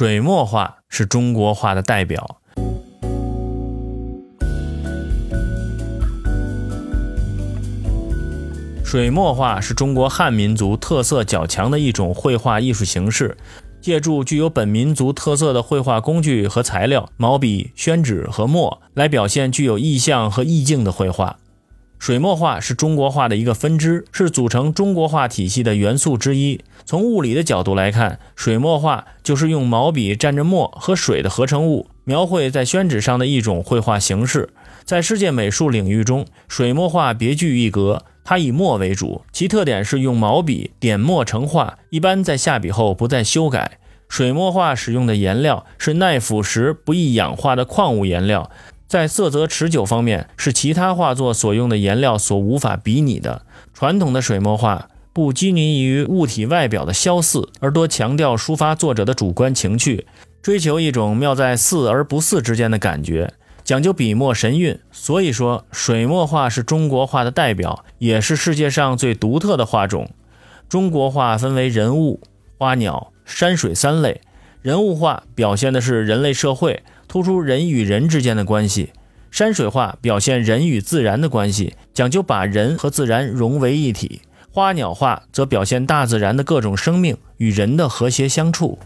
水墨画是中国画的代表。水墨画是中国汉民族特色较强的一种绘画艺术形式，借助具有本民族特色的绘画工具和材料——毛笔、宣纸和墨，来表现具有意象和意境的绘画。水墨画是中国画的一个分支，是组成中国画体系的元素之一。从物理的角度来看，水墨画就是用毛笔蘸着墨和水的合成物，描绘在宣纸上的一种绘画形式。在世界美术领域中，水墨画别具一格。它以墨为主，其特点是用毛笔点墨成画，一般在下笔后不再修改。水墨画使用的颜料是耐腐蚀、不易氧化的矿物颜料，在色泽持久方面是其他画作所用的颜料所无法比拟的。传统的水墨画不拘泥于物体外表的萧似，而多强调抒发作者的主观情趣，追求一种妙在似而不似之间的感觉。讲究笔墨神韵，所以说水墨画是中国画的代表，也是世界上最独特的画种。中国画分为人物、花鸟、山水三类。人物画表现的是人类社会，突出人与人之间的关系；山水画表现人与自然的关系，讲究把人和自然融为一体；花鸟画则表现大自然的各种生命与人的和谐相处。